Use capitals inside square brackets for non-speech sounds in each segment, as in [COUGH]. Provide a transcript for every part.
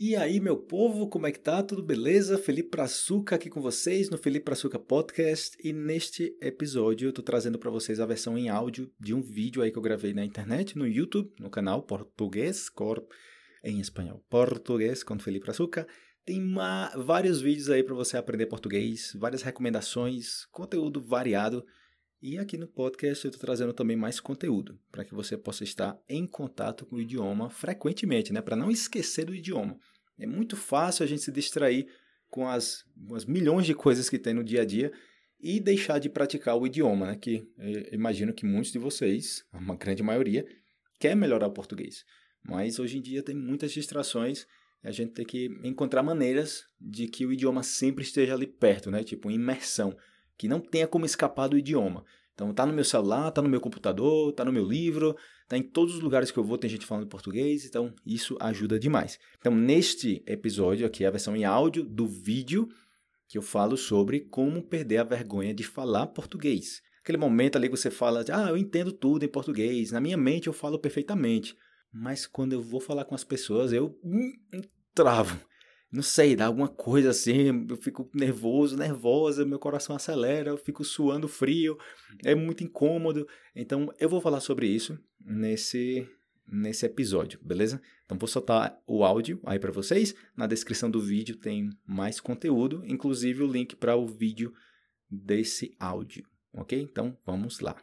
E aí, meu povo, como é que tá? Tudo beleza? Felipe Praçuca aqui com vocês no Felipe Praçuca Podcast. E neste episódio eu tô trazendo para vocês a versão em áudio de um vídeo aí que eu gravei na internet, no YouTube, no canal Português Cor em espanhol. Português com Felipe Praçuca. Tem uma, vários vídeos aí para você aprender português, várias recomendações, conteúdo variado. E aqui no podcast eu estou trazendo também mais conteúdo para que você possa estar em contato com o idioma frequentemente, né? Para não esquecer do idioma. É muito fácil a gente se distrair com as, as milhões de coisas que tem no dia a dia e deixar de praticar o idioma, né? Que imagino que muitos de vocês, uma grande maioria, quer melhorar o português. Mas hoje em dia tem muitas distrações e a gente tem que encontrar maneiras de que o idioma sempre esteja ali perto, né? Tipo, imersão, que não tenha como escapar do idioma. Então tá no meu celular, tá no meu computador, tá no meu livro, tá em todos os lugares que eu vou tem gente falando português, então isso ajuda demais. Então neste episódio aqui, a versão em áudio do vídeo que eu falo sobre como perder a vergonha de falar português. Aquele momento ali que você fala, ah, eu entendo tudo em português, na minha mente eu falo perfeitamente, mas quando eu vou falar com as pessoas eu hum, travo não sei, dá alguma coisa assim, eu fico nervoso, nervosa, meu coração acelera, eu fico suando frio, é muito incômodo. Então eu vou falar sobre isso nesse nesse episódio, beleza? Então vou soltar o áudio aí para vocês. Na descrição do vídeo tem mais conteúdo, inclusive o link para o vídeo desse áudio, OK? Então vamos lá.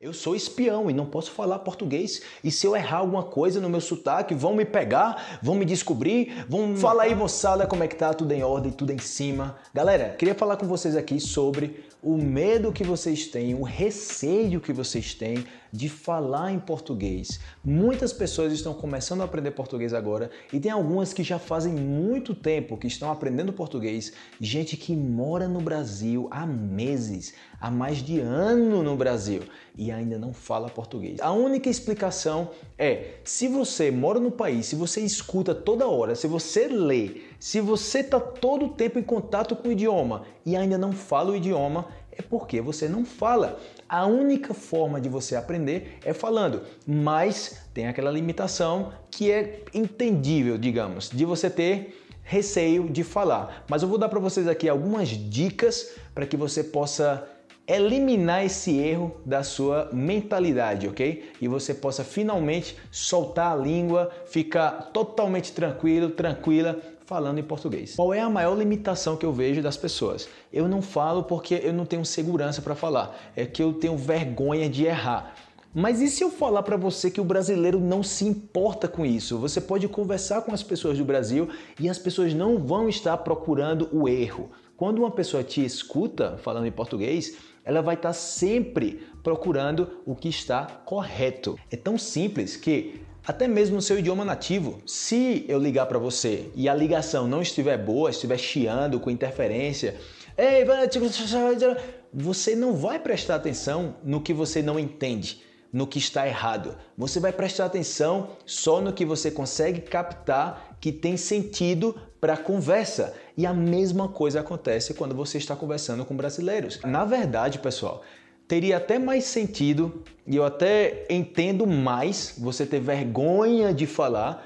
Eu sou espião e não posso falar português. E se eu errar alguma coisa no meu sotaque, vão me pegar, vão me descobrir, vão. Fala aí, moçada, como é que tá? Tudo em ordem, tudo em cima. Galera, queria falar com vocês aqui sobre o medo que vocês têm, o receio que vocês têm de falar em português. Muitas pessoas estão começando a aprender português agora e tem algumas que já fazem muito tempo que estão aprendendo português. Gente que mora no Brasil há meses, há mais de ano no Brasil e ainda não fala português. A única explicação é: se você mora no país, se você escuta toda hora, se você lê, se você está todo o tempo em contato com o idioma e ainda não fala o idioma, é porque você não fala. A única forma de você aprender é falando, mas tem aquela limitação que é entendível, digamos, de você ter receio de falar. Mas eu vou dar para vocês aqui algumas dicas para que você possa eliminar esse erro da sua mentalidade, ok? E você possa finalmente soltar a língua, ficar totalmente tranquilo, tranquila falando em português. Qual é a maior limitação que eu vejo das pessoas? Eu não falo porque eu não tenho segurança para falar, é que eu tenho vergonha de errar. Mas e se eu falar para você que o brasileiro não se importa com isso? Você pode conversar com as pessoas do Brasil e as pessoas não vão estar procurando o erro. Quando uma pessoa te escuta falando em português, ela vai estar sempre procurando o que está correto. É tão simples que até mesmo no seu idioma nativo. Se eu ligar para você e a ligação não estiver boa, estiver chiando com interferência, você não vai prestar atenção no que você não entende, no que está errado. Você vai prestar atenção só no que você consegue captar que tem sentido para a conversa. E a mesma coisa acontece quando você está conversando com brasileiros. Na verdade, pessoal, teria até mais sentido, e eu até entendo mais você ter vergonha de falar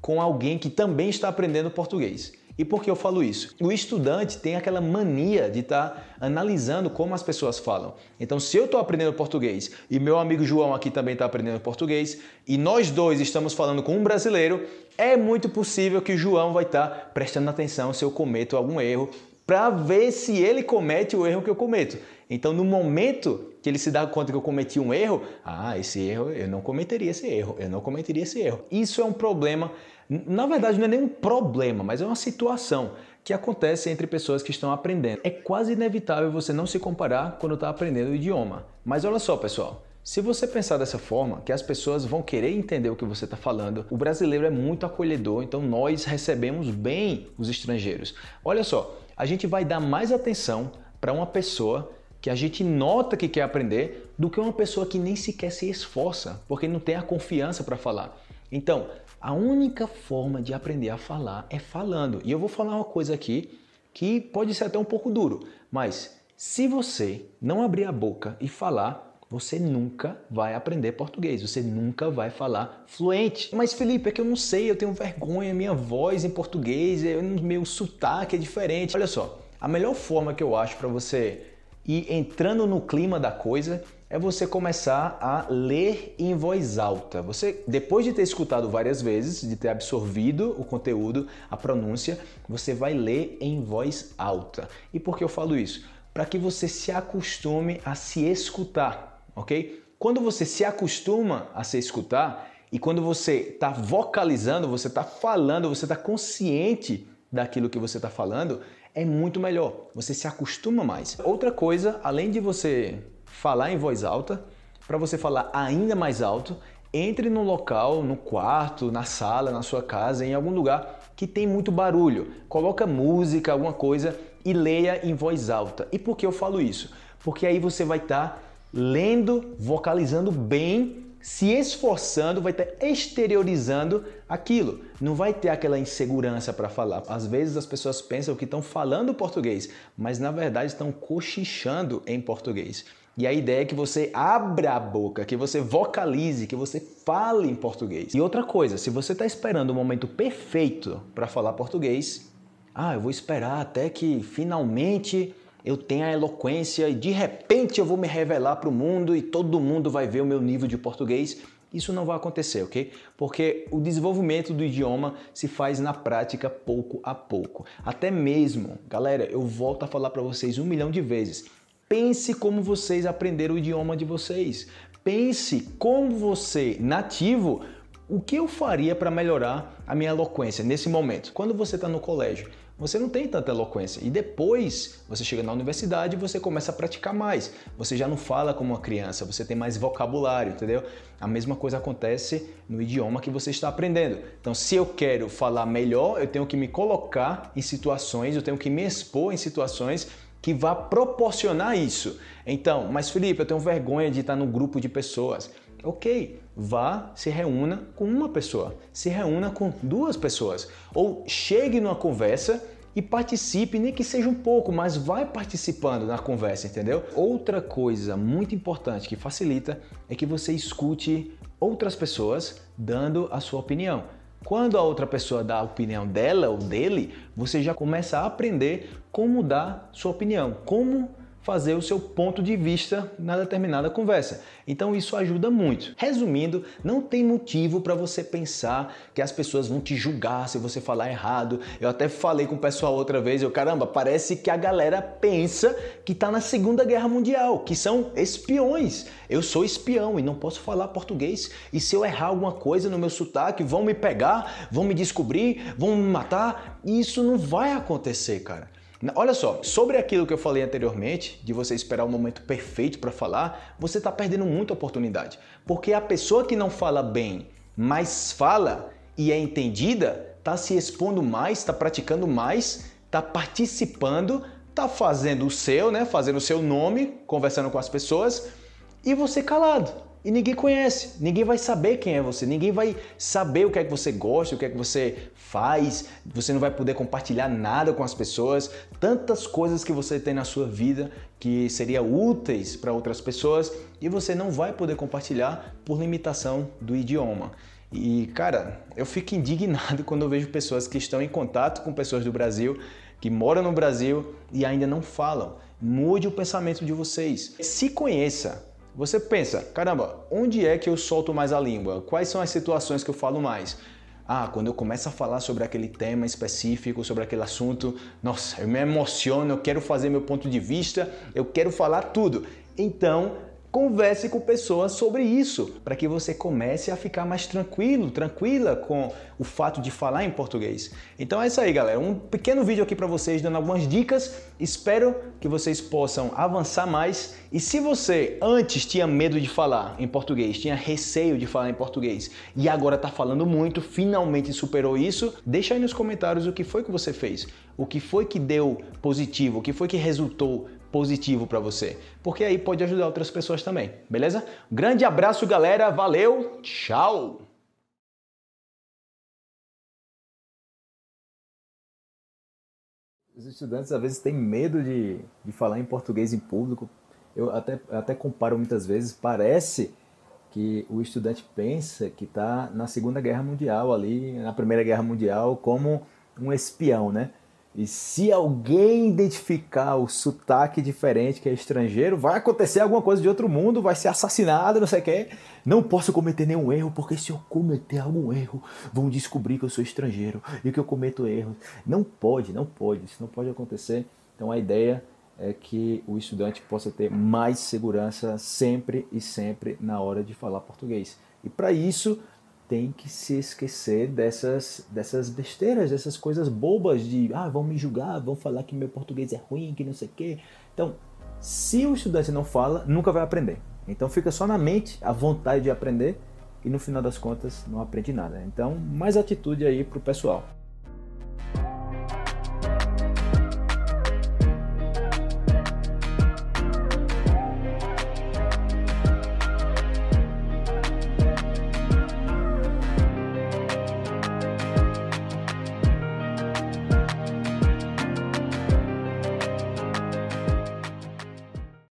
com alguém que também está aprendendo português. E por que eu falo isso? O estudante tem aquela mania de estar tá analisando como as pessoas falam. Então, se eu estou aprendendo português e meu amigo João aqui também está aprendendo português e nós dois estamos falando com um brasileiro, é muito possível que o João vai estar tá prestando atenção se eu cometo algum erro para ver se ele comete o erro que eu cometo. Então, no momento que ele se dá conta que eu cometi um erro, ah, esse erro, eu não cometeria esse erro, eu não cometeria esse erro. Isso é um problema, na verdade não é nem um problema, mas é uma situação que acontece entre pessoas que estão aprendendo. É quase inevitável você não se comparar quando está aprendendo o idioma. Mas olha só, pessoal, se você pensar dessa forma, que as pessoas vão querer entender o que você está falando, o brasileiro é muito acolhedor, então nós recebemos bem os estrangeiros. Olha só, a gente vai dar mais atenção para uma pessoa que a gente nota que quer aprender do que uma pessoa que nem sequer se esforça, porque não tem a confiança para falar. Então, a única forma de aprender a falar é falando. E eu vou falar uma coisa aqui que pode ser até um pouco duro, mas se você não abrir a boca e falar, você nunca vai aprender português, você nunca vai falar fluente. Mas Felipe, é que eu não sei, eu tenho vergonha, minha voz em português, meu sotaque é diferente. Olha só, a melhor forma que eu acho para você ir entrando no clima da coisa é você começar a ler em voz alta. Você, depois de ter escutado várias vezes, de ter absorvido o conteúdo, a pronúncia, você vai ler em voz alta. E por que eu falo isso? Para que você se acostume a se escutar ok? Quando você se acostuma a se escutar e quando você está vocalizando, você está falando, você está consciente daquilo que você está falando, é muito melhor. Você se acostuma mais. Outra coisa, além de você falar em voz alta, para você falar ainda mais alto, entre no local, no quarto, na sala, na sua casa, em algum lugar que tem muito barulho. Coloca música, alguma coisa e leia em voz alta. E por que eu falo isso? Porque aí você vai estar tá lendo, vocalizando bem, se esforçando, vai estar exteriorizando aquilo. Não vai ter aquela insegurança para falar. Às vezes as pessoas pensam que estão falando português, mas na verdade estão cochichando em português. E a ideia é que você abra a boca, que você vocalize, que você fale em português. E outra coisa, se você está esperando o momento perfeito para falar português, ah, eu vou esperar até que finalmente eu tenho a eloquência e de repente eu vou me revelar para o mundo e todo mundo vai ver o meu nível de português. Isso não vai acontecer, ok? Porque o desenvolvimento do idioma se faz na prática pouco a pouco. Até mesmo, galera, eu volto a falar para vocês um milhão de vezes. Pense como vocês aprenderam o idioma de vocês. Pense como você, nativo, o que eu faria para melhorar a minha eloquência nesse momento? Quando você está no colégio, você não tem tanta eloquência. E depois você chega na universidade e você começa a praticar mais. Você já não fala como uma criança, você tem mais vocabulário, entendeu? A mesma coisa acontece no idioma que você está aprendendo. Então, se eu quero falar melhor, eu tenho que me colocar em situações, eu tenho que me expor em situações que vá proporcionar isso. Então, mas Felipe, eu tenho vergonha de estar no grupo de pessoas. Ok, vá, se reúna com uma pessoa, se reúna com duas pessoas, ou chegue numa conversa e participe, nem que seja um pouco, mas vai participando na conversa, entendeu? Outra coisa muito importante que facilita é que você escute outras pessoas dando a sua opinião. Quando a outra pessoa dá a opinião dela ou dele, você já começa a aprender como dar sua opinião, como fazer o seu ponto de vista na determinada conversa. Então isso ajuda muito. Resumindo, não tem motivo para você pensar que as pessoas vão te julgar se você falar errado. Eu até falei com o pessoal outra vez, eu caramba, parece que a galera pensa que está na Segunda Guerra Mundial, que são espiões. Eu sou espião e não posso falar português. E se eu errar alguma coisa no meu sotaque, vão me pegar, vão me descobrir, vão me matar. Isso não vai acontecer, cara. Olha só, sobre aquilo que eu falei anteriormente, de você esperar o momento perfeito para falar, você está perdendo muita oportunidade. Porque a pessoa que não fala bem, mas fala e é entendida, está se expondo mais, está praticando mais, está participando, está fazendo o seu, né? Fazendo o seu nome, conversando com as pessoas, e você calado e ninguém conhece, ninguém vai saber quem é você, ninguém vai saber o que é que você gosta, o que é que você faz, você não vai poder compartilhar nada com as pessoas, tantas coisas que você tem na sua vida que seriam úteis para outras pessoas e você não vai poder compartilhar por limitação do idioma. E cara, eu fico indignado [LAUGHS] quando eu vejo pessoas que estão em contato com pessoas do Brasil, que moram no Brasil e ainda não falam. Mude o pensamento de vocês. Se conheça, você pensa, caramba, onde é que eu solto mais a língua? Quais são as situações que eu falo mais? Ah, quando eu começo a falar sobre aquele tema específico, sobre aquele assunto, nossa, eu me emociono, eu quero fazer meu ponto de vista, eu quero falar tudo. Então, Converse com pessoas sobre isso, para que você comece a ficar mais tranquilo, tranquila com o fato de falar em português. Então é isso aí, galera. Um pequeno vídeo aqui para vocês dando algumas dicas. Espero que vocês possam avançar mais. E se você antes tinha medo de falar em português, tinha receio de falar em português e agora está falando muito, finalmente superou isso, deixa aí nos comentários o que foi que você fez, o que foi que deu positivo, o que foi que resultou positivo para você, porque aí pode ajudar outras pessoas também, beleza? Grande abraço, galera, valeu, tchau! Os estudantes às vezes têm medo de, de falar em português em público, eu até, até comparo muitas vezes, parece que o estudante pensa que está na Segunda Guerra Mundial ali, na Primeira Guerra Mundial, como um espião, né? E se alguém identificar o sotaque diferente que é estrangeiro, vai acontecer alguma coisa de outro mundo, vai ser assassinado, não sei o quê. Não posso cometer nenhum erro, porque se eu cometer algum erro, vão descobrir que eu sou estrangeiro e que eu cometo erros. Não pode, não pode, isso não pode acontecer. Então a ideia é que o estudante possa ter mais segurança sempre e sempre na hora de falar português. E para isso, tem que se esquecer dessas, dessas besteiras, dessas coisas bobas de ah, vão me julgar, vão falar que meu português é ruim, que não sei o quê. Então, se o estudante não fala, nunca vai aprender. Então fica só na mente a vontade de aprender e no final das contas não aprende nada. Então, mais atitude aí pro pessoal.